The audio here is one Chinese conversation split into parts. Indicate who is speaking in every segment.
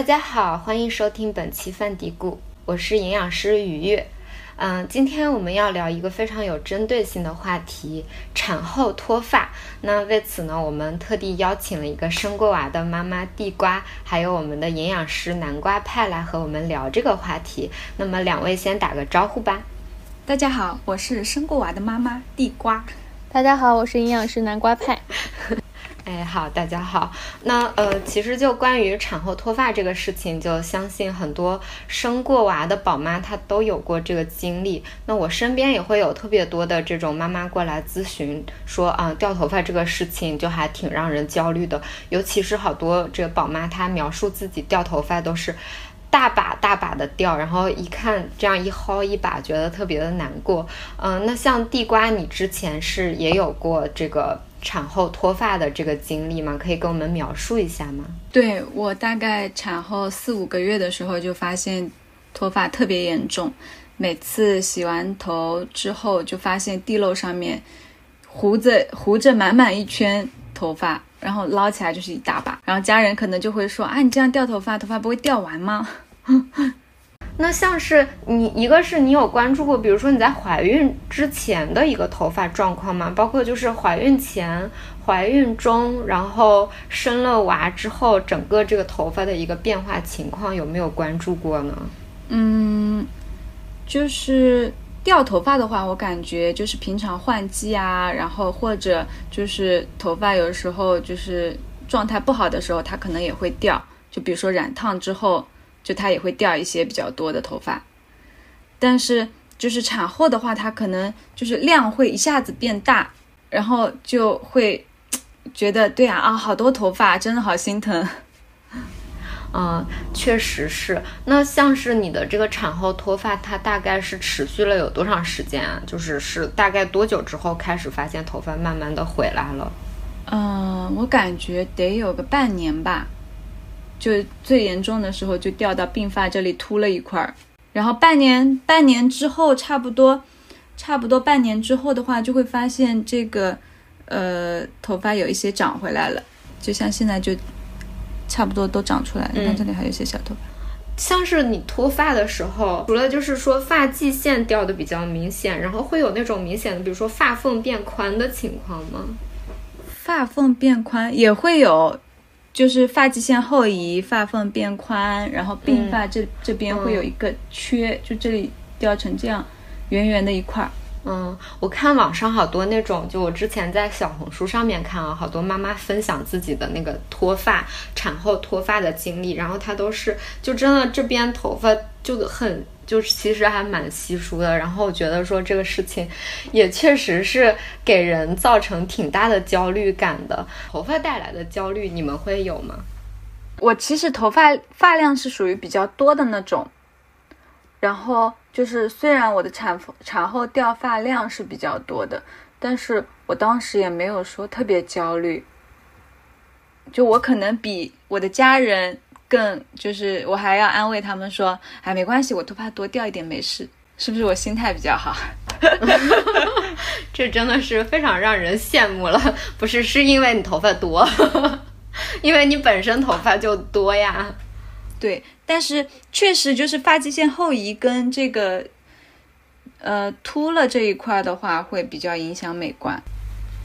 Speaker 1: 大家好，欢迎收听本期饭嘀咕，我是营养师于悦。嗯，今天我们要聊一个非常有针对性的话题——产后脱发。那为此呢，我们特地邀请了一个生过娃的妈妈地瓜，还有我们的营养师南瓜派来和我们聊这个话题。那么两位先打个招呼吧。
Speaker 2: 大家好，我是生过娃的妈妈地瓜。
Speaker 3: 大家好，我是营养师南瓜派。
Speaker 1: 哎，好，大家好。那呃，其实就关于产后脱发这个事情，就相信很多生过娃的宝妈她都有过这个经历。那我身边也会有特别多的这种妈妈过来咨询，说啊，掉头发这个事情就还挺让人焦虑的。尤其是好多这个宝妈她描述自己掉头发都是大把大把的掉，然后一看这样一薅一把，觉得特别的难过。嗯，那像地瓜，你之前是也有过这个。产后脱发的这个经历吗？可以跟我们描述一下吗？
Speaker 2: 对我大概产后四五个月的时候就发现脱发特别严重，每次洗完头之后就发现地漏上面糊着糊着满满一圈头发，然后捞起来就是一大把，然后家人可能就会说啊，你这样掉头发，头发不会掉完吗？
Speaker 1: 那像是你，一个是你有关注过，比如说你在怀孕之前的一个头发状况吗？包括就是怀孕前、怀孕中，然后生了娃之后，整个这个头发的一个变化情况有没有关注过呢？
Speaker 2: 嗯，就是掉头发的话，我感觉就是平常换季啊，然后或者就是头发有时候就是状态不好的时候，它可能也会掉，就比如说染烫之后。就它也会掉一些比较多的头发，但是就是产后的话，它可能就是量会一下子变大，然后就会觉得对啊啊，好多头发，真的好心疼。
Speaker 1: 嗯，确实是。那像是你的这个产后脱发，它大概是持续了有多长时间啊？就是是大概多久之后开始发现头发慢慢的回来了？
Speaker 2: 嗯，我感觉得有个半年吧。就最严重的时候，就掉到鬓发这里秃了一块儿，然后半年半年之后，差不多差不多半年之后的话，就会发现这个呃头发有一些长回来了，就像现在就差不多都长出来了。你看这里还有一些小头发，
Speaker 1: 像是你脱发的时候，除了就是说发际线掉的比较明显，然后会有那种明显的，比如说发缝变宽的情况吗？
Speaker 2: 发缝变宽也会有。就是发际线后移，发缝变宽，然后鬓发这这边会有一个缺，就这里掉成这样，圆圆的一块儿。
Speaker 1: 嗯，我看网上好多那种，就我之前在小红书上面看啊，好多妈妈分享自己的那个脱发、产后脱发的经历，然后她都是就真的这边头发就很。就是其实还蛮稀疏的，然后我觉得说这个事情也确实是给人造成挺大的焦虑感的。头发带来的焦虑，你们会有吗？
Speaker 2: 我其实头发发量是属于比较多的那种，然后就是虽然我的产妇产后掉发量是比较多的，但是我当时也没有说特别焦虑，就我可能比我的家人。更就是我还要安慰他们说，哎，没关系，我头发多掉一点没事，是不是我心态比较好？
Speaker 1: 这真的是非常让人羡慕了。不是，是因为你头发多，因为你本身头发就多呀。
Speaker 2: 对，但是确实就是发际线后移跟这个呃秃了这一块的话，会比较影响美观。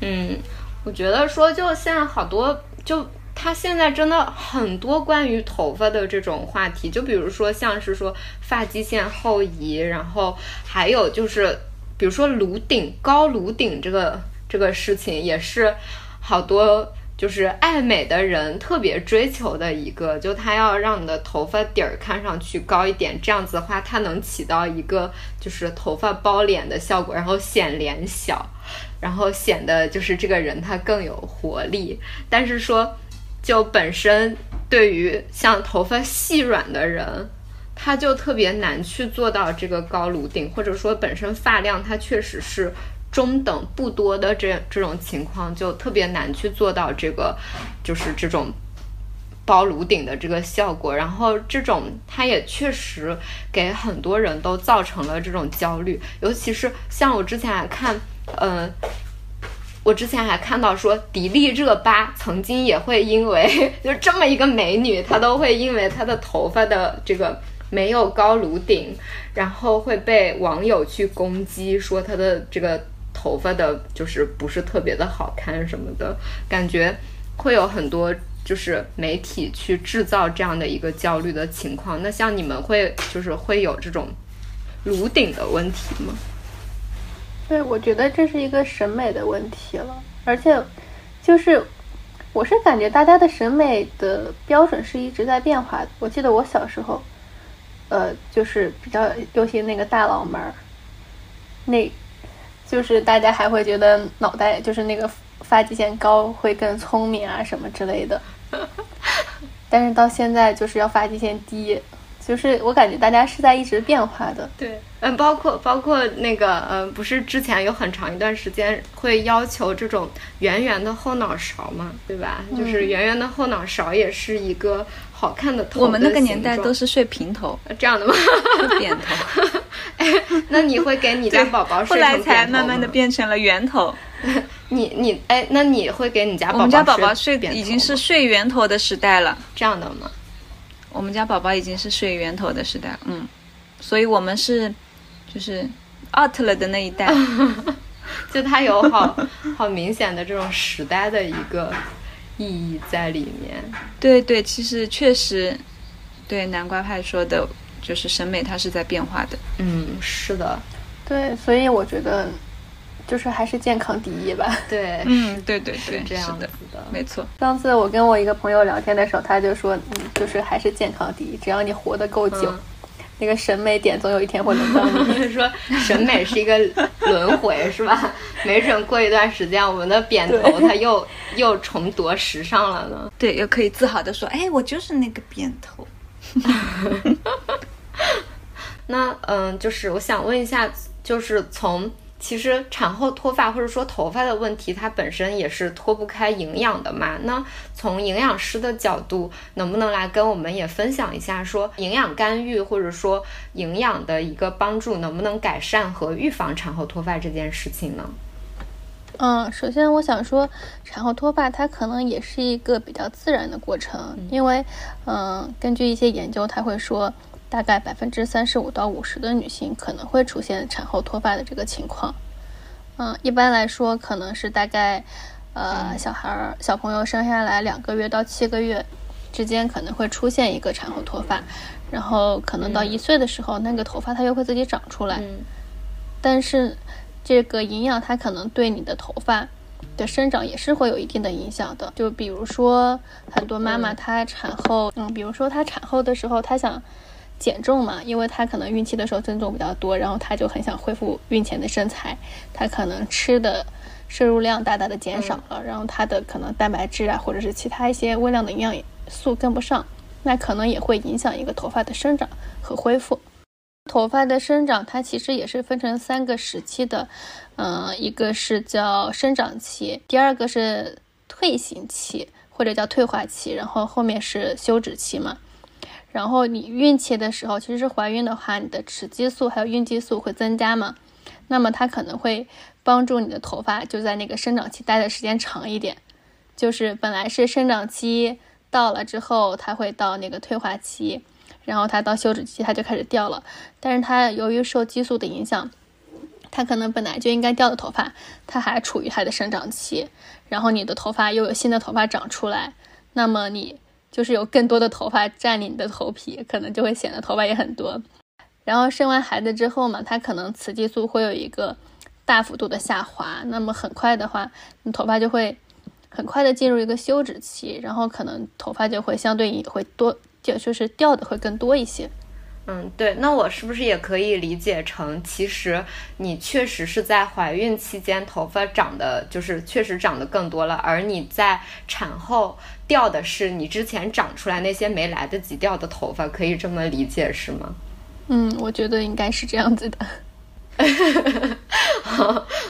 Speaker 1: 嗯，我觉得说就现在好多就。他现在真的很多关于头发的这种话题，就比如说像是说发际线后移，然后还有就是，比如说颅顶高颅顶这个这个事情，也是好多就是爱美的人特别追求的一个，就他要让你的头发底儿看上去高一点，这样子的话，它能起到一个就是头发包脸的效果，然后显脸小，然后显得就是这个人他更有活力，但是说。就本身对于像头发细软的人，他就特别难去做到这个高颅顶，或者说本身发量它确实是中等不多的这这种情况，就特别难去做到这个就是这种包颅顶的这个效果。然后这种它也确实给很多人都造成了这种焦虑，尤其是像我之前看，嗯。我之前还看到说，迪丽热巴曾经也会因为就这么一个美女，她都会因为她的头发的这个没有高颅顶，然后会被网友去攻击，说她的这个头发的就是不是特别的好看什么的，感觉会有很多就是媒体去制造这样的一个焦虑的情况。那像你们会就是会有这种颅顶的问题吗？
Speaker 3: 对，我觉得这是一个审美的问题了，而且就是我是感觉大家的审美的标准是一直在变化的。我记得我小时候，呃，就是比较流行那个大脑门儿，那就是大家还会觉得脑袋就是那个发际线高会更聪明啊什么之类的，但是到现在就是要发际线低。就是我感觉大家是在一直变化的，
Speaker 1: 对，嗯，包括包括那个，嗯，不是之前有很长一段时间会要求这种圆圆的后脑勺嘛，对吧？就是圆圆的后脑勺也是一个好看的头。
Speaker 2: 我们那个年代都是睡平头，
Speaker 1: 这样的吗？
Speaker 2: 扁头。
Speaker 1: 哎，那你会给你家宝宝睡
Speaker 2: 后来才慢慢的变成了圆头。
Speaker 1: 你你哎，那你会给你家宝宝？我
Speaker 2: 们家宝宝睡已经是睡圆头的时代了，
Speaker 1: 这样的吗？
Speaker 2: 我们家宝宝已经是睡源头的时代，嗯，所以我们是就是 out 了的那一代，
Speaker 1: 就它有好 好明显的这种时代的一个意义在里面。
Speaker 2: 对对，其实确实，对南瓜派说的，就是审美它是在变化的。
Speaker 1: 嗯，是的，
Speaker 3: 对，所以我觉得。就是还是健康第一吧。
Speaker 1: 对，
Speaker 2: 嗯，对对对，
Speaker 1: 这样
Speaker 2: 的，没错。
Speaker 3: 上次我跟我一个朋友聊天的时候，他就说，嗯，就是还是健康第一，只要你活得够久，那个审美点总有一天会轮到
Speaker 1: 你。说审美是一个轮回，是吧？没准过一段时间，我们的扁头它又又重夺时尚了呢。
Speaker 2: 对，又可以自豪的说，哎，我就是那个扁头。
Speaker 1: 那嗯，就是我想问一下，就是从。其实产后脱发或者说头发的问题，它本身也是脱不开营养的嘛。那从营养师的角度，能不能来跟我们也分享一下，说营养干预或者说营养的一个帮助，能不能改善和预防产后脱发这件事情呢？
Speaker 3: 嗯，首先我想说，产后脱发它可能也是一个比较自然的过程，因为嗯，根据一些研究，它会说。大概百分之三十五到五十的女性可能会出现产后脱发的这个情况。嗯，一般来说可能是大概，呃，小孩儿小朋友生下来两个月到七个月之间可能会出现一个产后脱发，然后可能到一岁的时候那个头发它又会自己长出来。
Speaker 1: 嗯。
Speaker 3: 但是这个营养它可能对你的头发的生长也是会有一定的影响的。就比如说很多妈妈她产后，嗯，比如说她产后的时候她想。减重嘛，因为她可能孕期的时候增重比较多，然后她就很想恢复孕前的身材，她可能吃的摄入量大大的减少了，然后她的可能蛋白质啊，或者是其他一些微量的营养素跟不上，那可能也会影响一个头发的生长和恢复。头发的生长它其实也是分成三个时期的，嗯，一个是叫生长期，第二个是退行期或者叫退化期，然后后面是休止期嘛。然后你孕期的时候，其实是怀孕的话，你的雌激素还有孕激素会增加嘛？那么它可能会帮助你的头发就在那个生长期待的时间长一点。就是本来是生长期到了之后，它会到那个退化期，然后它到休止期，它就开始掉了。但是它由于受激素的影响，它可能本来就应该掉的头发，它还处于它的生长期。然后你的头发又有新的头发长出来，那么你。就是有更多的头发占领你的头皮，可能就会显得头发也很多。然后生完孩子之后嘛，它可能雌激素会有一个大幅度的下滑，那么很快的话，你头发就会很快的进入一个休止期，然后可能头发就会相对会多，就就是掉的会更多一些。
Speaker 1: 嗯，对，那我是不是也可以理解成，其实你确实是在怀孕期间头发长得，就是确实长得更多了，而你在产后掉的是你之前长出来那些没来得及掉的头发，可以这么理解是吗？
Speaker 3: 嗯，我觉得应该是这样子的。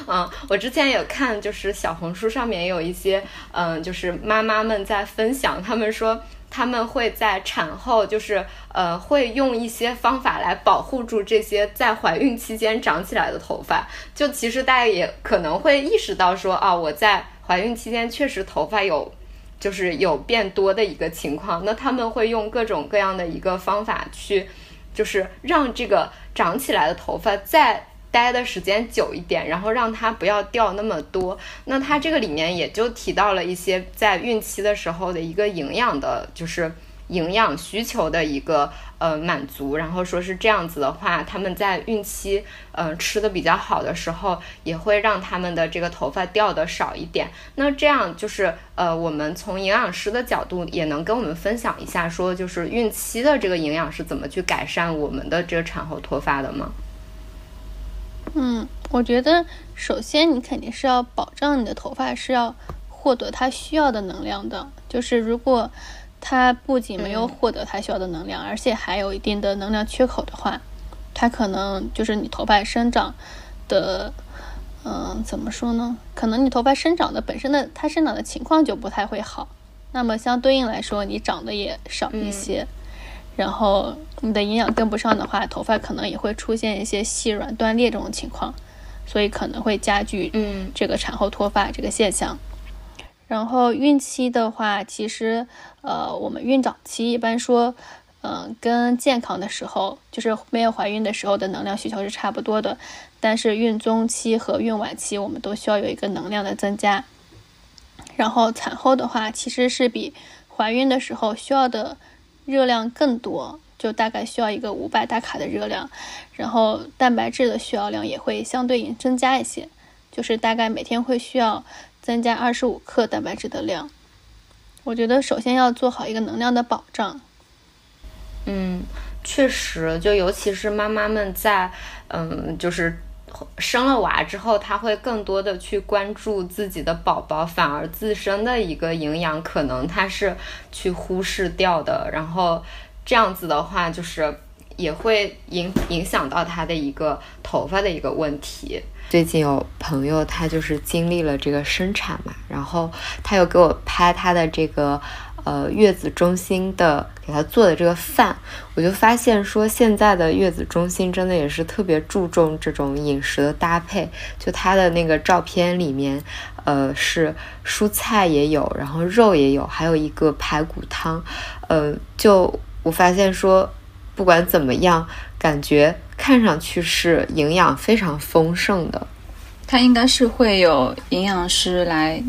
Speaker 1: 嗯，我之前有看，就是小红书上面有一些，嗯，就是妈妈们在分享，他们说。他们会在产后就是呃会用一些方法来保护住这些在怀孕期间长起来的头发。就其实大家也可能会意识到说啊，我在怀孕期间确实头发有就是有变多的一个情况。那他们会用各种各样的一个方法去，就是让这个长起来的头发在。待的时间久一点，然后让它不要掉那么多。那它这个里面也就提到了一些在孕期的时候的一个营养的，就是营养需求的一个呃满足。然后说是这样子的话，他们在孕期嗯吃的比较好的时候，也会让他们的这个头发掉的少一点。那这样就是呃，我们从营养师的角度也能跟我们分享一下，说就是孕期的这个营养是怎么去改善我们的这个产后脱发的吗？
Speaker 3: 嗯，我觉得首先你肯定是要保障你的头发是要获得它需要的能量的。就是如果它不仅没有获得它需要的能量，而且还有一定的能量缺口的话，它可能就是你头发生长的，嗯，怎么说呢？可能你头发生长的本身的它生长的情况就不太会好。那么相对应来说，你长得也少一些。然后你的营养跟不上的话，头发可能也会出现一些细软断裂这种情况，所以可能会加剧嗯这个产后脱发这个现象。然后孕期的话，其实呃我们孕早期一般说，嗯跟健康的时候，就是没有怀孕的时候的能量需求是差不多的，但是孕中期和孕晚期我们都需要有一个能量的增加。然后产后的话，其实是比怀孕的时候需要的。热量更多，就大概需要一个五百大卡的热量，然后蛋白质的需要量也会相对应增加一些，就是大概每天会需要增加二十五克蛋白质的量。我觉得首先要做好一个能量的保障。
Speaker 1: 嗯，确实，就尤其是妈妈们在，嗯，就是。生了娃之后，他会更多的去关注自己的宝宝，反而自身的一个营养可能他是去忽视掉的。然后这样子的话，就是也会影影响到他的一个头发的一个问题。最近有朋友他就是经历了这个生产嘛，然后他又给我拍他的这个。呃，月子中心的给他做的这个饭，我就发现说，现在的月子中心真的也是特别注重这种饮食的搭配。就他的那个照片里面，呃，是蔬菜也有，然后肉也有，还有一个排骨汤。呃，就我发现说，不管怎么样，感觉看上去是营养非常丰盛的。
Speaker 2: 他应该是会有营养师来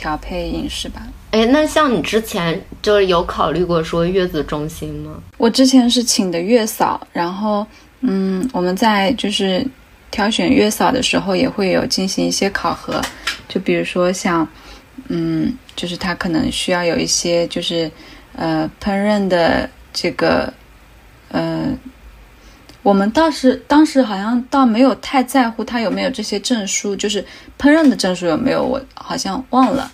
Speaker 2: 调配饮食吧。
Speaker 1: 哎，那像你之前就是有考虑过说月子中心吗？
Speaker 2: 我之前是请的月嫂，然后嗯，我们在就是挑选月嫂的时候也会有进行一些考核，就比如说像嗯，就是他可能需要有一些就是呃烹饪的这个呃，我们倒是当时好像倒没有太在乎他有没有这些证书，就是烹饪的证书有没有，我好像忘了。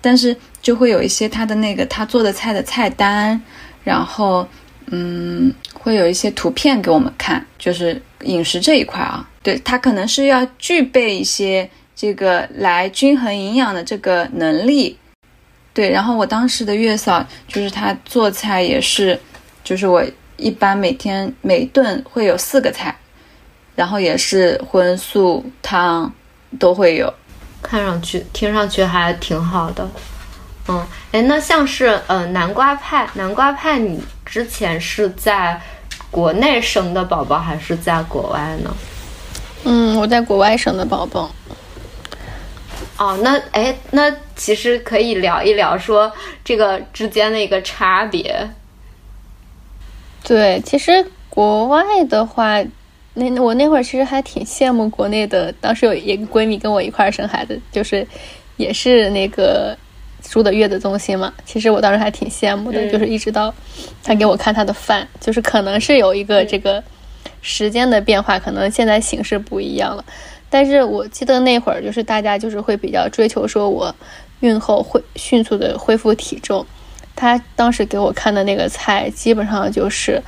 Speaker 2: 但是就会有一些他的那个他做的菜的菜单，然后嗯，会有一些图片给我们看，就是饮食这一块啊，对他可能是要具备一些这个来均衡营养的这个能力，对。然后我当时的月嫂就是他做菜也是，就是我一般每天每顿会有四个菜，然后也是荤素汤都会有。
Speaker 1: 看上去、听上去还挺好的，嗯，哎，那像是呃南瓜派，南瓜派，你之前是在国内生的宝宝还是在国外呢？
Speaker 3: 嗯，我在国外生的宝宝。
Speaker 1: 哦，那哎，那其实可以聊一聊说这个之间的一个差别。
Speaker 3: 对，其实国外的话。那我那会儿其实还挺羡慕国内的，当时有一个闺蜜跟我一块儿生孩子，就是也是那个住的月子中心嘛。其实我当时还挺羡慕的，就是一直到她给我看她的饭，就是可能是有一个这个时间的变化，可能现在形式不一样了。但是我记得那会儿就是大家就是会比较追求说我孕后会迅速的恢复体重。她当时给我看的那个菜，基本上就是。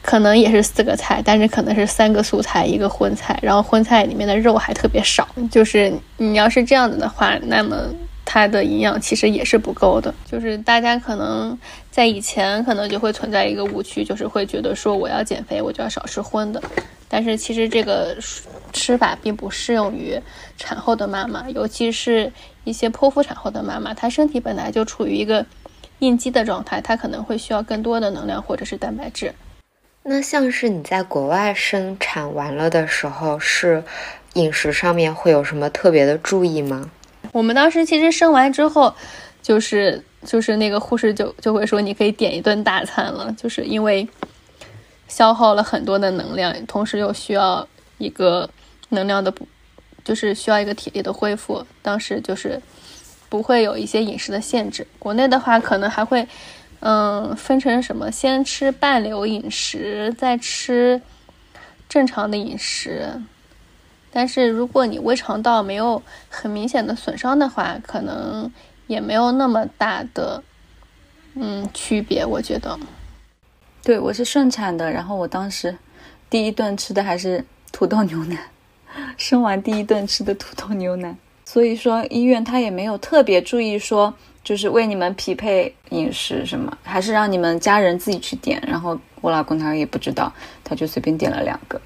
Speaker 3: 可能也是四个菜，但是可能是三个素菜一个荤菜，然后荤菜里面的肉还特别少。就是你要是这样子的话，那么它的营养其实也是不够的。就是大家可能在以前可能就会存在一个误区，就是会觉得说我要减肥，我就要少吃荤的。但是其实这个吃法并不适用于产后的妈妈，尤其是一些剖腹产后的妈妈，她身体本来就处于一个应激的状态，它可能会需要更多的能量或者是蛋白质。
Speaker 1: 那像是你在国外生产完了的时候，是饮食上面会有什么特别的注意吗？
Speaker 3: 我们当时其实生完之后，就是就是那个护士就就会说你可以点一顿大餐了，就是因为消耗了很多的能量，同时又需要一个能量的补，就是需要一个体力的恢复。当时就是不会有一些饮食的限制，国内的话可能还会。嗯，分成什么？先吃半流饮食，再吃正常的饮食。但是如果你胃肠道没有很明显的损伤的话，可能也没有那么大的嗯区别。我觉得，
Speaker 2: 对我是顺产的，然后我当时第一顿吃的还是土豆牛奶，生完第一顿吃的土豆牛奶。所以说医院他也没有特别注意说。就是为你们匹配饮食什么，还是让你们家人自己去点。然后我老公他也不知道，他就随便点了两个，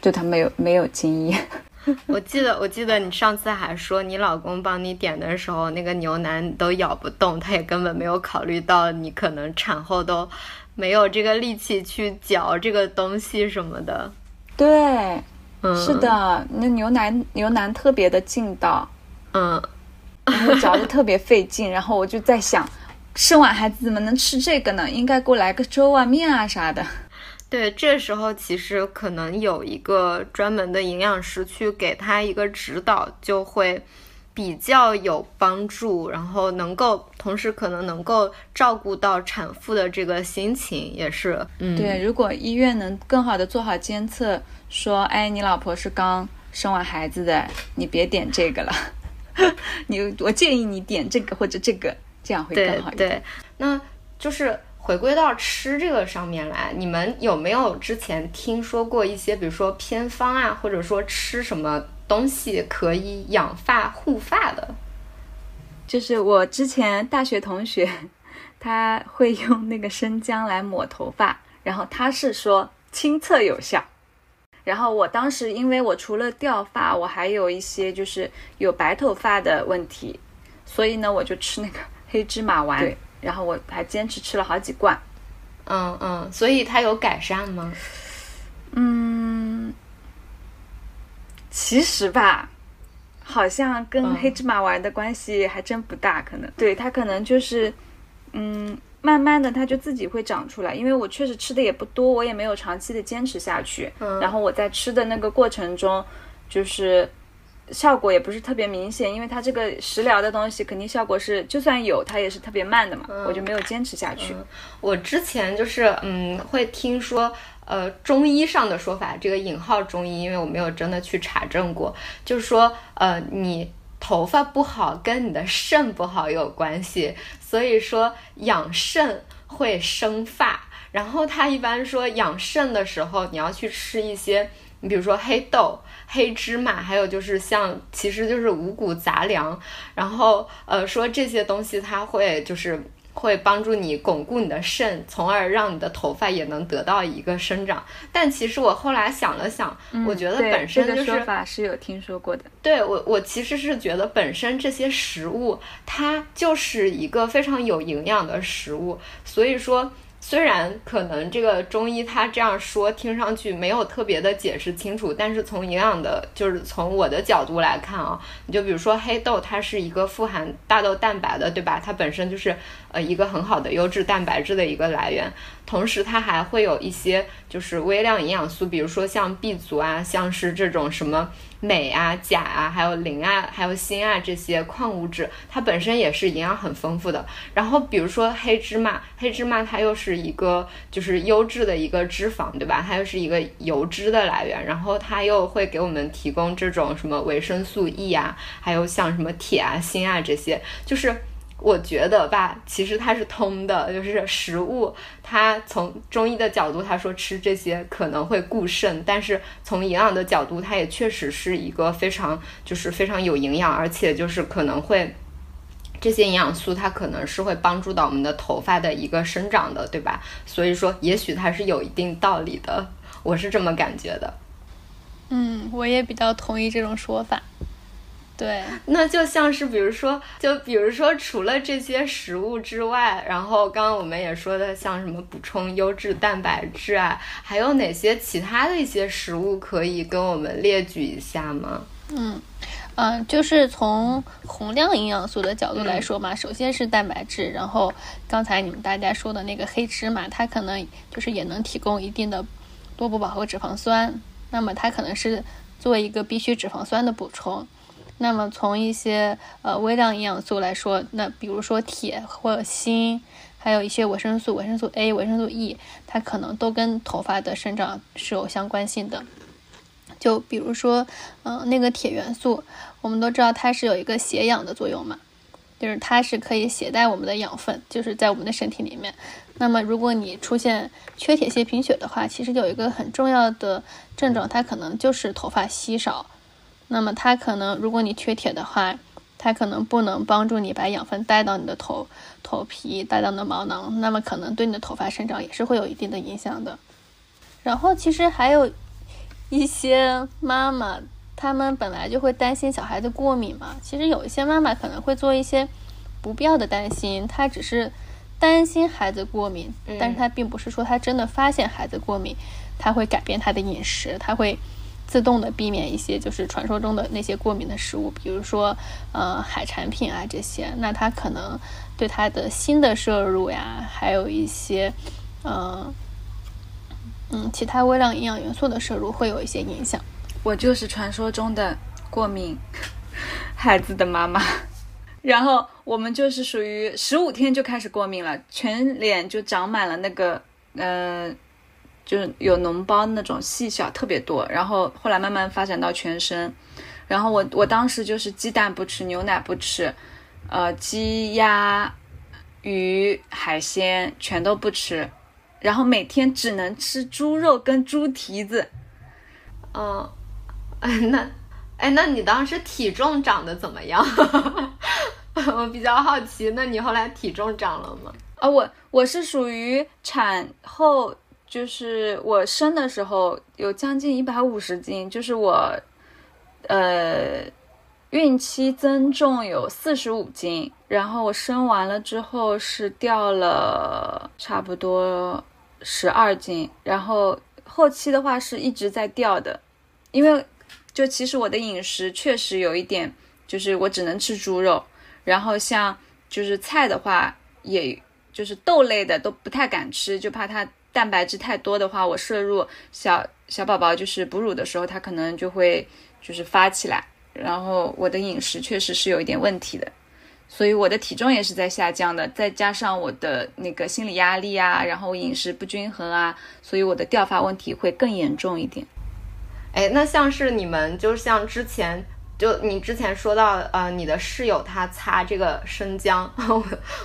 Speaker 2: 就他没有没有经验。
Speaker 1: 我记得我记得你上次还说你老公帮你点的时候，那个牛腩都咬不动，他也根本没有考虑到你可能产后都没有这个力气去嚼这个东西什么的。
Speaker 2: 对，是的，那牛腩牛腩特别的劲道。
Speaker 1: 嗯。
Speaker 2: 然后嚼的特别费劲，然后我就在想，生完孩子怎么能吃这个呢？应该给我来个粥啊、面啊啥的。
Speaker 1: 对，这时候其实可能有一个专门的营养师去给他一个指导，就会比较有帮助，然后能够同时可能能够照顾到产妇的这个心情，也是。嗯，
Speaker 2: 对，如果医院能更好的做好监测，说，哎，你老婆是刚生完孩子的，你别点这个了。你我建议你点这个或者这个，这样会更好一
Speaker 1: 点。对，那就是回归到吃这个上面来，你们有没有之前听说过一些，比如说偏方啊，或者说吃什么东西可以养发护发的？
Speaker 2: 就是我之前大学同学，他会用那个生姜来抹头发，然后他是说亲测有效。然后我当时，因为我除了掉发，我还有一些就是有白头发的问题，所以呢，我就吃那个 黑芝麻丸。对，然后我还坚持吃了好几罐。
Speaker 1: 嗯嗯，所以它有改善吗？
Speaker 2: 嗯，其实吧，好像跟黑芝麻丸的关系还真不大，可能。对，它可能就是，嗯。慢慢的，它就自己会长出来。因为我确实吃的也不多，我也没有长期的坚持下去。嗯。然后我在吃的那个过程中，就是效果也不是特别明显，因为它这个食疗的东西肯定效果是，就算有，它也是特别慢的嘛。嗯。我就没有坚持下去。
Speaker 1: 我之前就是嗯，会听说呃中医上的说法，这个引号中医，因为我没有真的去查证过，就是说呃你。头发不好跟你的肾不好有关系，所以说养肾会生发。然后他一般说养肾的时候，你要去吃一些，你比如说黑豆、黑芝麻，还有就是像，其实就是五谷杂粮。然后呃说这些东西它会就是。会帮助你巩固你的肾，从而让你的头发也能得到一个生长。但其实我后来想了想，我觉得本身
Speaker 2: 这个说法是有听说过的。
Speaker 1: 对我，我其实是觉得本身这些食物它就是一个非常有营养的食物，所以说。虽然可能这个中医他这样说听上去没有特别的解释清楚，但是从营养的，就是从我的角度来看啊，你就比如说黑豆，它是一个富含大豆蛋白的，对吧？它本身就是呃一个很好的优质蛋白质的一个来源，同时它还会有一些就是微量营养素，比如说像 B 族啊，像是这种什么。镁啊、钾啊，还有磷啊、还有锌啊这些矿物质，它本身也是营养很丰富的。然后比如说黑芝麻，黑芝麻它又是一个就是优质的一个脂肪，对吧？它又是一个油脂的来源，然后它又会给我们提供这种什么维生素 E 啊，还有像什么铁啊、锌啊这些，就是。我觉得吧，其实它是通的，就是食物，它从中医的角度，他说吃这些可能会固肾，但是从营养的角度，它也确实是一个非常就是非常有营养，而且就是可能会这些营养素它可能是会帮助到我们的头发的一个生长的，对吧？所以说，也许它是有一定道理的，我是这么感觉的。
Speaker 3: 嗯，我也比较同意这种说法。对，
Speaker 1: 那就像是比如说，就比如说，除了这些食物之外，然后刚刚我们也说的，像什么补充优质蛋白质啊，还有哪些其他的一些食物可以跟我们列举一下吗？
Speaker 3: 嗯嗯，就是从宏量营养素的角度来说嘛，首先是蛋白质，然后刚才你们大家说的那个黑芝麻，它可能就是也能提供一定的多不饱和脂肪酸，那么它可能是做一个必需脂肪酸的补充。那么从一些呃微量营养素来说，那比如说铁或锌，还有一些维生素，维生素 A、维生素 E，它可能都跟头发的生长是有相关性的。就比如说，嗯，那个铁元素，我们都知道它是有一个携氧的作用嘛，就是它是可以携带我们的养分，就是在我们的身体里面。那么如果你出现缺铁性贫血的话，其实有一个很重要的症状，它可能就是头发稀少。那么它可能，如果你缺铁的话，它可能不能帮助你把养分带到你的头头皮，带到你的毛囊，那么可能对你的头发生长也是会有一定的影响的。然后其实还有一些妈妈，她们本来就会担心小孩子过敏嘛。其实有一些妈妈可能会做一些不必要的担心，她只是担心孩子过敏，但是她并不是说她真的发现孩子过敏，她会改变她的饮食，她会。自动的避免一些就是传说中的那些过敏的食物，比如说呃海产品啊这些，那它可能对它的锌的摄入呀，还有一些嗯嗯其他微量营养元素的摄入会有一些影响。
Speaker 2: 我就是传说中的过敏孩子的妈妈，然后我们就是属于十五天就开始过敏了，全脸就长满了那个呃。就是有脓包那种细小特别多，然后后来慢慢发展到全身，然后我我当时就是鸡蛋不吃，牛奶不吃，呃鸡鸭鱼海鲜全都不吃，然后每天只能吃猪肉跟猪蹄子。
Speaker 1: 嗯，哎那哎那你当时体重长得怎么样？我比较好奇，那你后来体重长了吗？
Speaker 2: 啊我我是属于产后。就是我生的时候有将近一百五十斤，就是我，呃，孕期增重有四十五斤，然后我生完了之后是掉了差不多十二斤，然后后期的话是一直在掉的，因为就其实我的饮食确实有一点，就是我只能吃猪肉，然后像就是菜的话，也就是豆类的都不太敢吃，就怕它。蛋白质太多的话，我摄入小小宝宝就是哺乳的时候，他可能就会就是发起来。然后我的饮食确实是有一点问题的，所以我的体重也是在下降的。再加上我的那个心理压力啊，然后饮食不均衡啊，所以我的掉发问题会更严重一点。
Speaker 1: 哎，那像是你们，就像之前。就你之前说到，呃，你的室友他擦这个生姜，我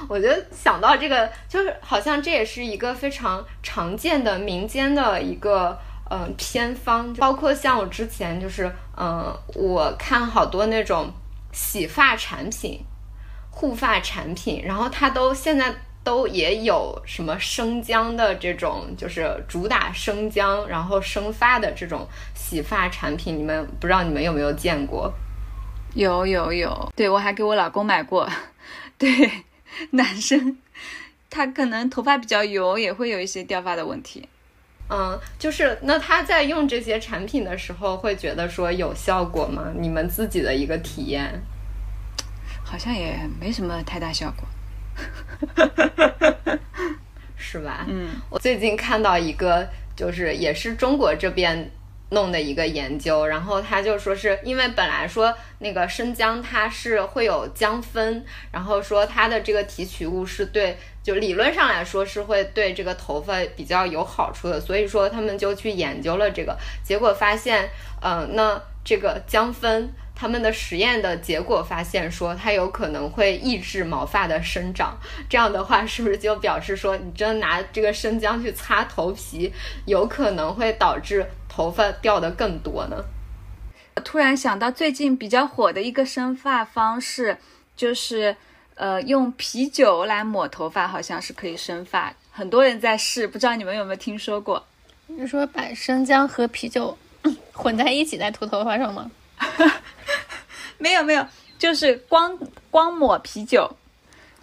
Speaker 1: 我就想到这个，就是好像这也是一个非常常见的民间的一个，嗯，偏方。包括像我之前就是，嗯，我看好多那种洗发产品、护发产品，然后它都现在都也有什么生姜的这种，就是主打生姜，然后生发的这种洗发产品，你们不知道你们有没有见过？
Speaker 2: 有有有，对我还给我老公买过。对，男生他可能头发比较油，也会有一些掉发的问题。
Speaker 1: 嗯，就是那他在用这些产品的时候，会觉得说有效果吗？你们自己的一个体验，
Speaker 2: 好像也没什么太大效果，
Speaker 1: 是吧？
Speaker 2: 嗯，
Speaker 1: 我最近看到一个，就是也是中国这边。弄的一个研究，然后他就说是因为本来说那个生姜它是会有姜酚，然后说它的这个提取物是对，就理论上来说是会对这个头发比较有好处的，所以说他们就去研究了这个，结果发现，嗯，那这个姜酚他们的实验的结果发现说它有可能会抑制毛发的生长，这样的话是不是就表示说你真拿这个生姜去擦头皮，有可能会导致？头发掉的更多呢。
Speaker 2: 突然想到最近比较火的一个生发方式，就是呃，用啤酒来抹头发好像是可以生发，很多人在试，不知道你们有没有听说过？
Speaker 3: 你说把生姜和啤酒 混在一起再涂头发上吗？
Speaker 2: 没有没有，就是光光抹啤酒，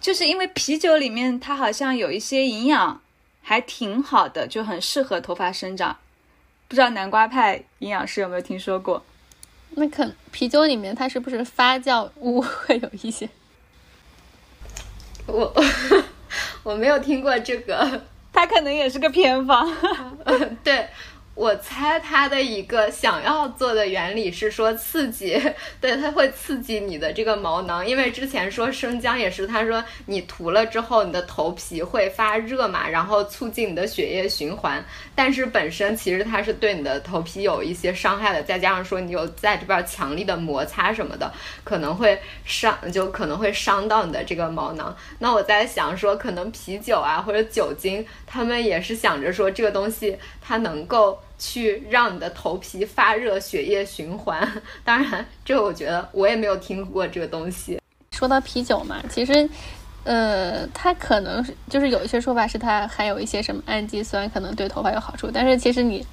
Speaker 2: 就是因为啤酒里面它好像有一些营养还挺好的，就很适合头发生长。不知道南瓜派营养师有没有听说过？
Speaker 3: 那可啤酒里面它是不是发酵物会有一些？
Speaker 1: 我 我没有听过这个，
Speaker 2: 它可能也是个偏方。
Speaker 1: 对。我猜它的一个想要做的原理是说刺激，对，它会刺激你的这个毛囊，因为之前说生姜也是，他说你涂了之后你的头皮会发热嘛，然后促进你的血液循环，但是本身其实它是对你的头皮有一些伤害的，再加上说你有在这边强力的摩擦什么的，可能会伤，就可能会伤到你的这个毛囊。那我在想说，可能啤酒啊或者酒精，他们也是想着说这个东西它能够。去让你的头皮发热，血液循环。当然，这个我觉得我也没有听过这个东西。
Speaker 3: 说到啤酒嘛，其实，呃，它可能是就是有一些说法是它含有一些什么氨基酸，可能对头发有好处。但是其实你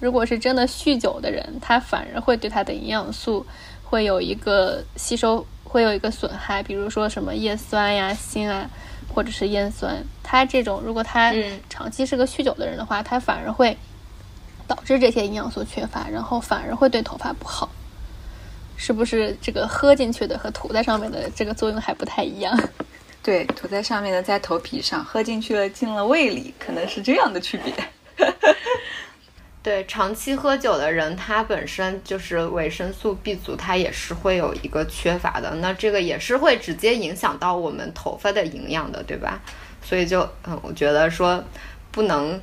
Speaker 3: 如果是真的酗酒的人，他反而会对它的营养素会有一个吸收，会有一个损害。比如说什么叶酸呀、锌啊，或者是烟酸，它这种如果他长期是个酗酒的人的话，他反而会。导致这些营养素缺乏，然后反而会对头发不好，是不是？这个喝进去的和涂在上面的这个作用还不太一样。
Speaker 2: 对，涂在上面的在头皮上，喝进去了进了胃里，可能是这样的区别。
Speaker 1: 对，长期喝酒的人，他本身就是维生素 B 族，他也是会有一个缺乏的。那这个也是会直接影响到我们头发的营养的，对吧？所以就嗯，我觉得说不能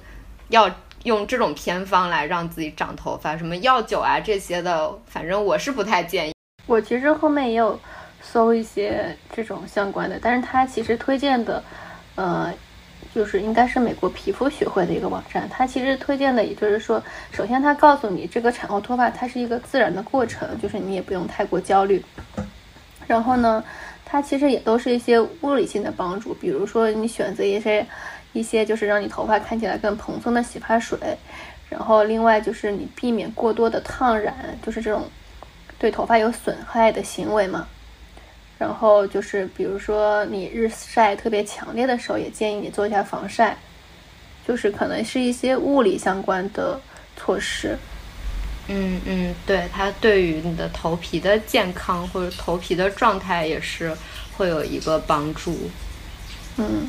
Speaker 1: 要。用这种偏方来让自己长头发，什么药酒啊这些的，反正我是不太建议。
Speaker 3: 我其实后面也有搜一些这种相关的，但是他其实推荐的，呃，就是应该是美国皮肤学会的一个网站。他其实推荐的，也就是说，首先他告诉你这个产后脱发它是一个自然的过程，就是你也不用太过焦虑。然后呢，它其实也都是一些物理性的帮助，比如说你选择一些。一些就是让你头发看起来更蓬松的洗发水，然后另外就是你避免过多的烫染，就是这种对头发有损害的行为嘛。然后就是比如说你日晒特别强烈的时候，也建议你做一下防晒，就是可能是一些物理相关的措施。
Speaker 1: 嗯嗯，对，它对于你的头皮的健康或者头皮的状态也是会有一个帮助。
Speaker 3: 嗯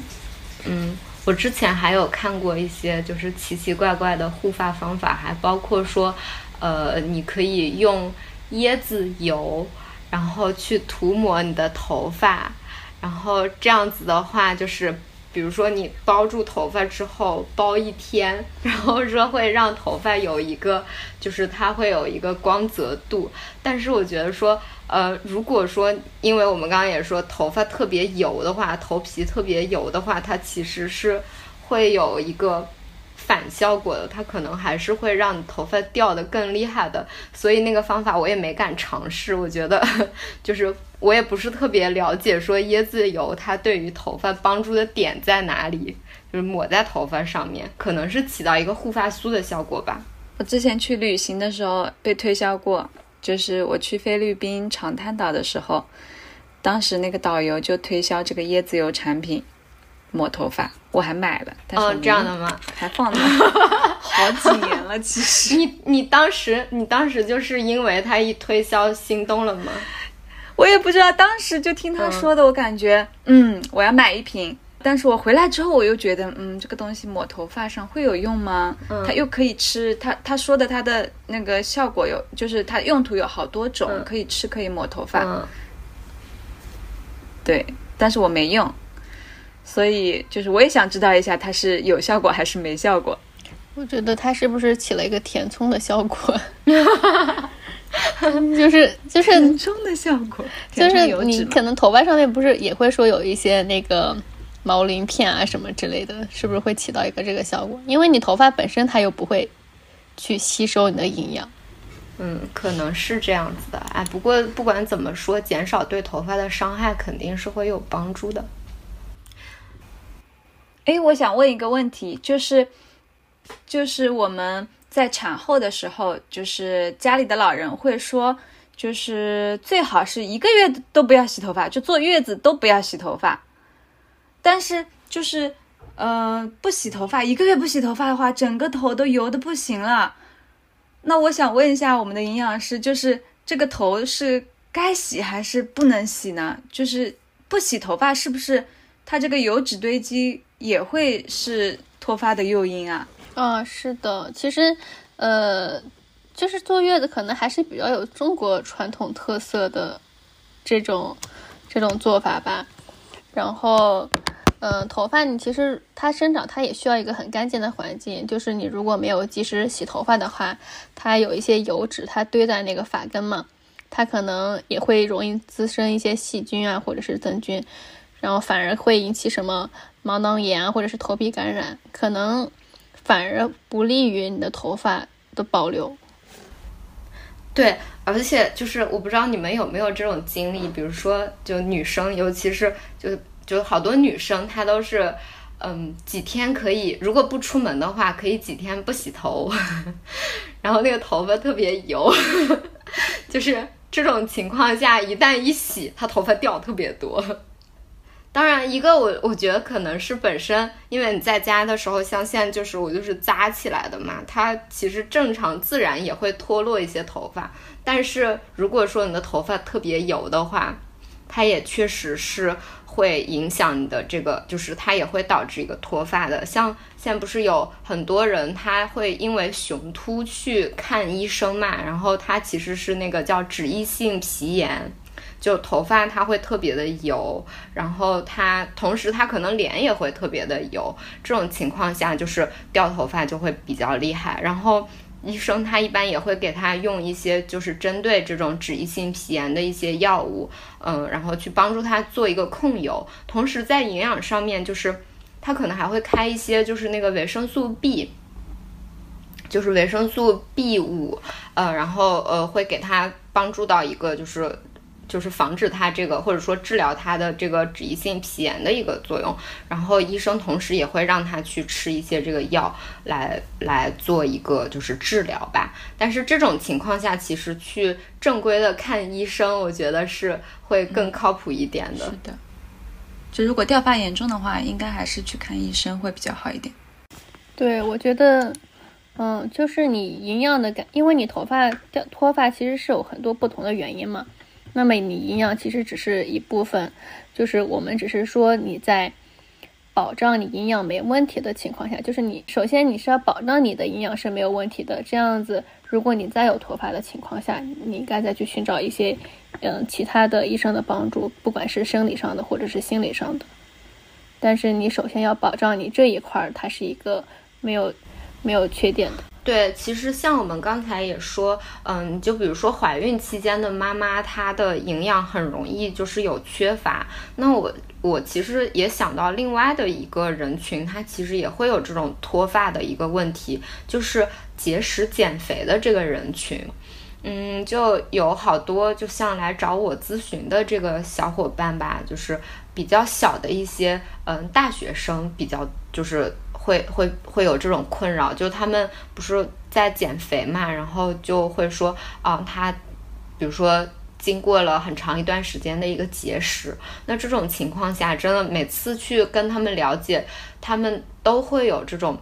Speaker 1: 嗯。我之前还有看过一些就是奇奇怪怪的护发方法，还包括说，呃，你可以用椰子油，然后去涂抹你的头发，然后这样子的话，就是比如说你包住头发之后包一天，然后说会让头发有一个，就是它会有一个光泽度，但是我觉得说。呃，如果说，因为我们刚刚也说头发特别油的话，头皮特别油的话，它其实是会有一个反效果的，它可能还是会让你头发掉的更厉害的。所以那个方法我也没敢尝试，我觉得 就是我也不是特别了解，说椰子油它对于头发帮助的点在哪里，就是抹在头发上面，可能是起到一个护发素的效果吧。
Speaker 2: 我之前去旅行的时候被推销过。就是我去菲律宾长滩岛的时候，当时那个导游就推销这个椰子油产品抹头发，我还买了。哦，
Speaker 1: 这样的吗？
Speaker 2: 还放了 好几年了。其实
Speaker 1: 你你当时你当时就是因为他一推销心动了吗？
Speaker 2: 我也不知道，当时就听他说的，我感觉嗯，我要买一瓶。但是我回来之后，我又觉得，嗯，这个东西抹头发上会有用吗？它又可以吃，他他说的他的那个效果有，就是它用途有好多种，可以吃，可以抹头发。对，但是我没用，所以就是我也想知道一下，它是有效果还是没效果。
Speaker 3: 我觉得它是不是起了一个填充的效果？就是就是
Speaker 2: 填充的效果，
Speaker 3: 就是你可能头发上面不是也会说有一些那个。毛鳞片啊什么之类的，是不是会起到一个这个效果？因为你头发本身它又不会去吸收你的营养。
Speaker 1: 嗯，可能是这样子的。哎，不过不管怎么说，减少对头发的伤害肯定是会有帮助的。
Speaker 2: 哎，我想问一个问题，就是，就是我们在产后的时候，就是家里的老人会说，就是最好是一个月都不要洗头发，就坐月子都不要洗头发。但是就是，呃，不洗头发，一个月不洗头发的话，整个头都油的不行了。那我想问一下我们的营养师，就是这个头是该洗还是不能洗呢？就是不洗头发是不是它这个油脂堆积也会是脱发的诱因啊？
Speaker 3: 啊，是的，其实，呃，就是坐月子可能还是比较有中国传统特色的这种这种做法吧，然后。嗯，头发你其实它生长，它也需要一个很干净的环境。就是你如果没有及时洗头发的话，它有一些油脂，它堆在那个发根嘛，它可能也会容易滋生一些细菌啊，或者是真菌，然后反而会引起什么毛囊炎，或者是头皮感染，可能反而不利于你的头发的保留。
Speaker 1: 对，而且就是我不知道你们有没有这种经历，比如说就女生，尤其是就。就好多女生，她都是，嗯，几天可以，如果不出门的话，可以几天不洗头，然后那个头发特别油，就是这种情况下，一旦一洗，她头发掉特别多。当然，一个我我觉得可能是本身，因为你在家的时候，像现在就是我就是扎起来的嘛，它其实正常自然也会脱落一些头发，但是如果说你的头发特别油的话，它也确实是。会影响你的这个，就是它也会导致一个脱发的。像现在不是有很多人，他会因为雄秃去看医生嘛，然后他其实是那个叫脂溢性皮炎，就头发它会特别的油，然后它同时它可能脸也会特别的油，这种情况下就是掉头发就会比较厉害，然后。医生他一般也会给他用一些就是针对这种脂溢性皮炎的一些药物，嗯，然后去帮助他做一个控油。同时在营养上面，就是他可能还会开一些就是那个维生素 B，就是维生素 B 五，呃，然后呃会给他帮助到一个就是。就是防止它这个，或者说治疗它的这个脂溢性皮炎的一个作用。然后医生同时也会让他去吃一些这个药来来做一个就是治疗吧。但是这种情况下，其实去正规的看医生，我觉得是会更靠谱一点的。
Speaker 2: 是的，就如果掉发严重的话，应该还是去看医生会比较好一点。
Speaker 3: 对，我觉得，嗯，就是你营养的感，因为你头发掉脱发其实是有很多不同的原因嘛。那么你营养其实只是一部分，就是我们只是说你在保障你营养没问题的情况下，就是你首先你是要保障你的营养是没有问题的，这样子，如果你再有脱发的情况下，你应该再去寻找一些嗯其他的医生的帮助，不管是生理上的或者是心理上的。但是你首先要保障你这一块儿它是一个没有没有缺点的。
Speaker 1: 对，其实像我们刚才也说，嗯，就比如说怀孕期间的妈妈，她的营养很容易就是有缺乏。那我我其实也想到另外的一个人群，她其实也会有这种脱发的一个问题，就是节食减肥的这个人群。嗯，就有好多就像来找我咨询的这个小伙伴吧，就是比较小的一些，嗯，大学生比较就是。会会会有这种困扰，就他们不是在减肥嘛，然后就会说啊，他比如说经过了很长一段时间的一个节食，那这种情况下，真的每次去跟他们了解，他们都会有这种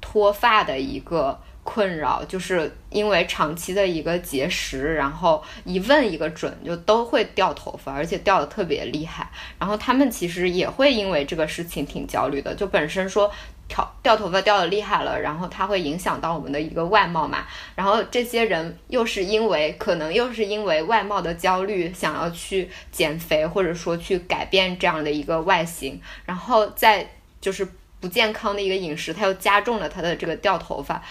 Speaker 1: 脱发的一个。困扰就是因为长期的一个节食，然后一问一个准，就都会掉头发，而且掉的特别厉害。然后他们其实也会因为这个事情挺焦虑的，就本身说掉掉头发掉的厉害了，然后它会影响到我们的一个外貌嘛。然后这些人又是因为可能又是因为外貌的焦虑，想要去减肥或者说去改变这样的一个外形，然后再就是不健康的一个饮食，它又加重了他的这个掉头发。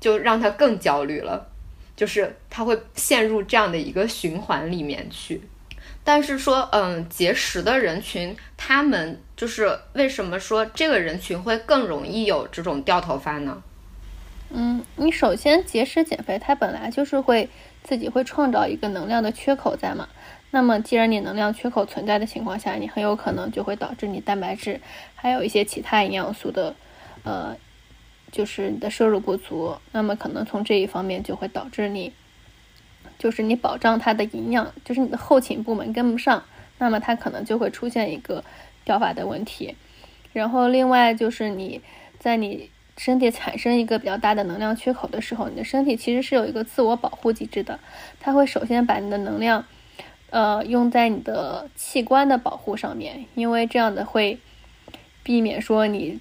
Speaker 1: 就让他更焦虑了，就是他会陷入这样的一个循环里面去。但是说，嗯，节食的人群，他们就是为什么说这个人群会更容易有这种掉头发呢？
Speaker 3: 嗯，你首先节食减肥，它本来就是会自己会创造一个能量的缺口在嘛。那么既然你能量缺口存在的情况下，你很有可能就会导致你蛋白质还有一些其他营养素的，呃，就是你的摄入不足。那么可能从这一方面就会导致你，就是你保障它的营养，就是你的后勤部门跟不上，那么它可能就会出现一个掉发的问题。然后另外就是你在你。身体产生一个比较大的能量缺口的时候，你的身体其实是有一个自我保护机制的，它会首先把你的能量，呃，用在你的器官的保护上面，因为这样的会避免说你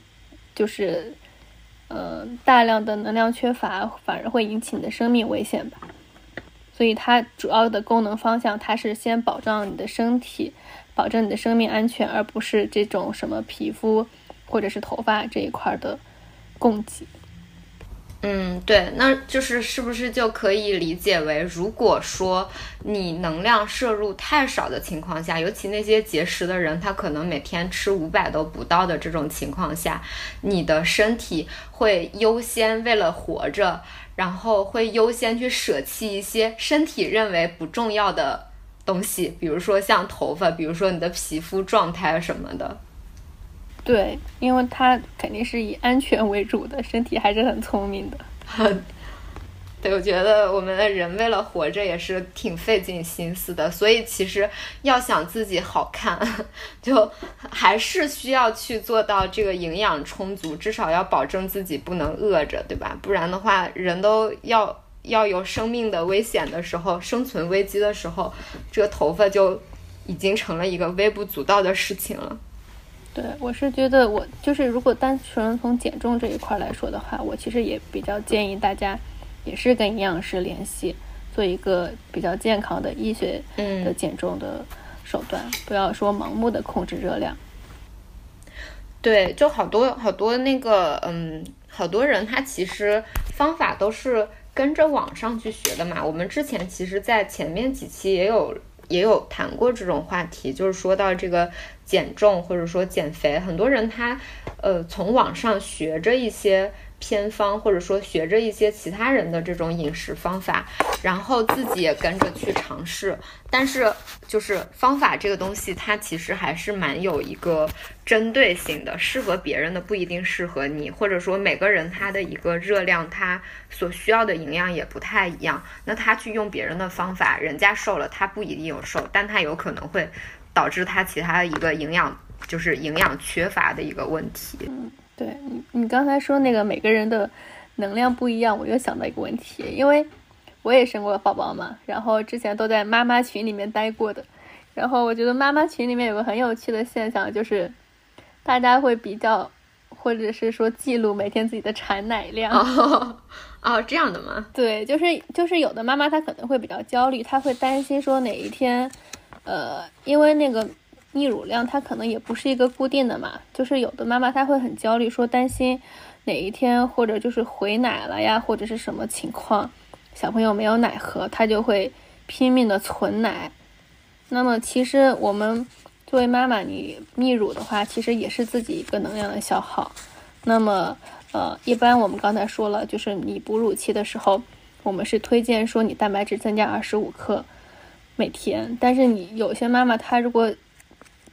Speaker 3: 就是，呃，大量的能量缺乏，反而会引起你的生命危险吧。所以它主要的功能方向，它是先保障你的身体，保证你的生命安全，而不是这种什么皮肤或者是头发这一块的。供给，
Speaker 1: 嗯，对，那就是是不是就可以理解为，如果说你能量摄入太少的情况下，尤其那些节食的人，他可能每天吃五百都不到的这种情况下，你的身体会优先为了活着，然后会优先去舍弃一些身体认为不重要的东西，比如说像头发，比如说你的皮肤状态什么的。
Speaker 3: 对，因为他肯定是以安全为主的，身体还是很聪明的。
Speaker 1: 对，我觉得我们的人为了活着也是挺费尽心思的，所以其实要想自己好看，就还是需要去做到这个营养充足，至少要保证自己不能饿着，对吧？不然的话，人都要要有生命的危险的时候，生存危机的时候，这个头发就已经成了一个微不足道的事情了。
Speaker 3: 对，我是觉得我就是如果单纯从减重这一块来说的话，我其实也比较建议大家，也是跟营养师联系，做一个比较健康的医学的减重的手段，不要说盲目的控制热量。
Speaker 1: 对，就好多好多那个，嗯，好多人他其实方法都是跟着网上去学的嘛。我们之前其实，在前面几期也有也有谈过这种话题，就是说到这个。减重或者说减肥，很多人他，呃，从网上学着一些偏方，或者说学着一些其他人的这种饮食方法，然后自己也跟着去尝试。但是，就是方法这个东西，它其实还是蛮有一个针对性的，适合别人的不一定适合你，或者说每个人他的一个热量，他所需要的营养也不太一样。那他去用别人的方法，人家瘦了，他不一定有瘦，但他有可能会。导致他其他的一个营养就是营养缺乏的一个问题。
Speaker 3: 对你你刚才说那个每个人的能量不一样，我又想到一个问题，因为我也生过宝宝嘛，然后之前都在妈妈群里面待过的，然后我觉得妈妈群里面有个很有趣的现象，就是大家会比较或者是说记录每天自己的产奶量。
Speaker 1: 哦，这样的吗？
Speaker 3: 对，就是就是有的妈妈她可能会比较焦虑，她会担心说哪一天。呃，因为那个泌乳量它可能也不是一个固定的嘛，就是有的妈妈她会很焦虑，说担心哪一天或者就是回奶了呀，或者是什么情况，小朋友没有奶喝，她就会拼命的存奶。那么其实我们作为妈妈，你泌乳的话，其实也是自己一个能量的消耗。那么呃，一般我们刚才说了，就是你哺乳期的时候，我们是推荐说你蛋白质增加二十五克。每天，但是你有些妈妈她如果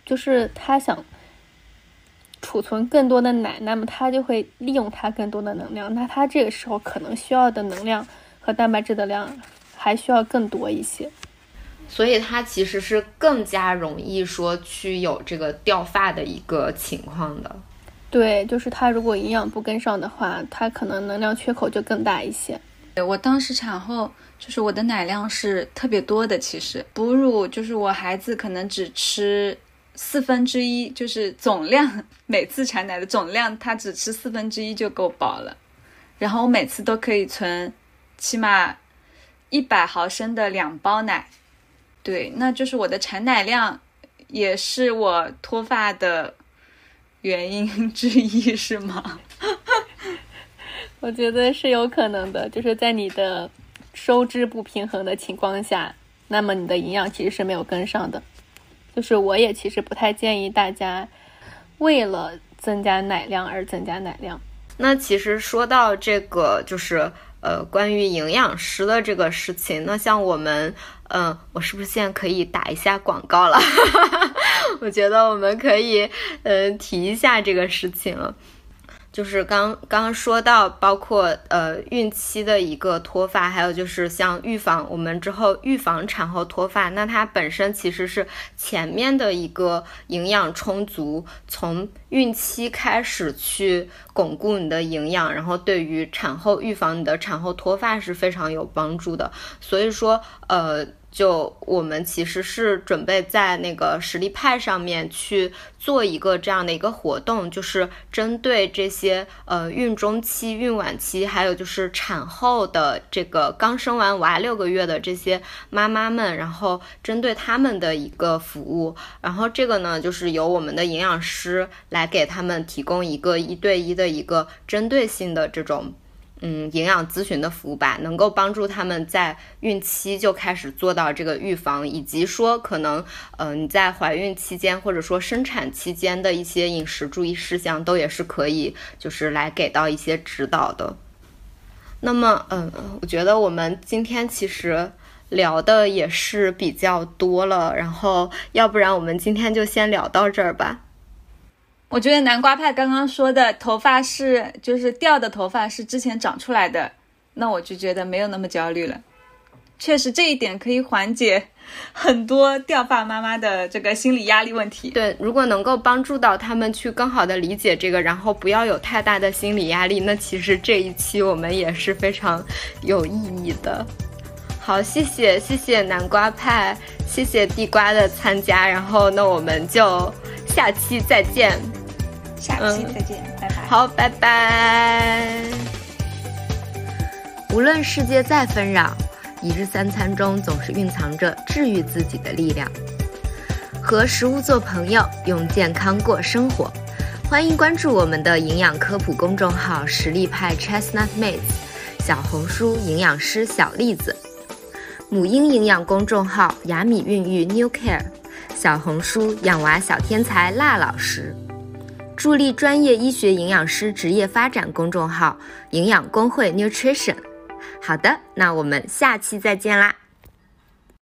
Speaker 3: 就是他想储存更多的奶，那么他就会利用它更多的能量，那他这个时候可能需要的能量和蛋白质的量还需要更多一些，
Speaker 1: 所以它其实是更加容易说去有这个掉发的一个情况的。
Speaker 3: 对，就是它如果营养不跟上的话，它可能能量缺口就更大一些。
Speaker 2: 我当时产后。就是我的奶量是特别多的，其实哺乳就是我孩子可能只吃四分之一，就是总量每次产奶的总量，它只吃四分之一就够饱了。然后我每次都可以存起码一百毫升的两包奶，对，那就是我的产奶量也是我脱发的原因 之一，是吗？
Speaker 3: 我觉得是有可能的，就是在你的。收支不平衡的情况下，那么你的营养其实是没有跟上的。就是我也其实不太建议大家为了增加奶量而增加奶量。
Speaker 1: 那其实说到这个，就是呃，关于营养师的这个事情，那像我们，嗯，我是不是现在可以打一下广告了？我觉得我们可以，嗯，提一下这个事情了。就是刚刚说到，包括呃孕期的一个脱发，还有就是像预防我们之后预防产后脱发，那它本身其实是前面的一个营养充足，从孕期开始去巩固你的营养，然后对于产后预防你的产后脱发是非常有帮助的。所以说，呃。就我们其实是准备在那个实力派上面去做一个这样的一个活动，就是针对这些呃孕中期、孕晚期，还有就是产后的这个刚生完娃六个月的这些妈妈们，然后针对他们的一个服务，然后这个呢就是由我们的营养师来给他们提供一个一对一的一个针对性的这种。嗯，营养咨询的服务吧，能够帮助他们在孕期就开始做到这个预防，以及说可能，呃，你在怀孕期间或者说生产期间的一些饮食注意事项，都也是可以，就是来给到一些指导的。那么，嗯，我觉得我们今天其实聊的也是比较多了，然后要不然我们今天就先聊到这儿吧。
Speaker 2: 我觉得南瓜派刚刚说的头发是就是掉的头发是之前长出来的，那我就觉得没有那么焦虑了。确实这一点可以缓解很多掉发妈妈的这个心理压力问题。
Speaker 1: 对，如果能够帮助到他们去更好的理解这个，然后不要有太大的心理压力，那其实这一期我们也是非常有意义的。好，谢谢谢谢南瓜派，谢谢地瓜的参加，然后那我们就下期再见。
Speaker 2: 下期再见，拜拜。
Speaker 1: 好，拜拜。
Speaker 4: 无论世界再纷扰，一日三餐中总是蕴藏着治愈自己的力量。和食物做朋友，用健康过生活。欢迎关注我们的营养科普公众号“实力派 Chestnut Mates”，小红书营养师小栗子，母婴营养公众号“雅米孕育 New Care”，小红书养娃小天才辣老师。助力专业医学营养师职业发展公众号“营养工会 Nutrition”。好的，那我们下期再见啦。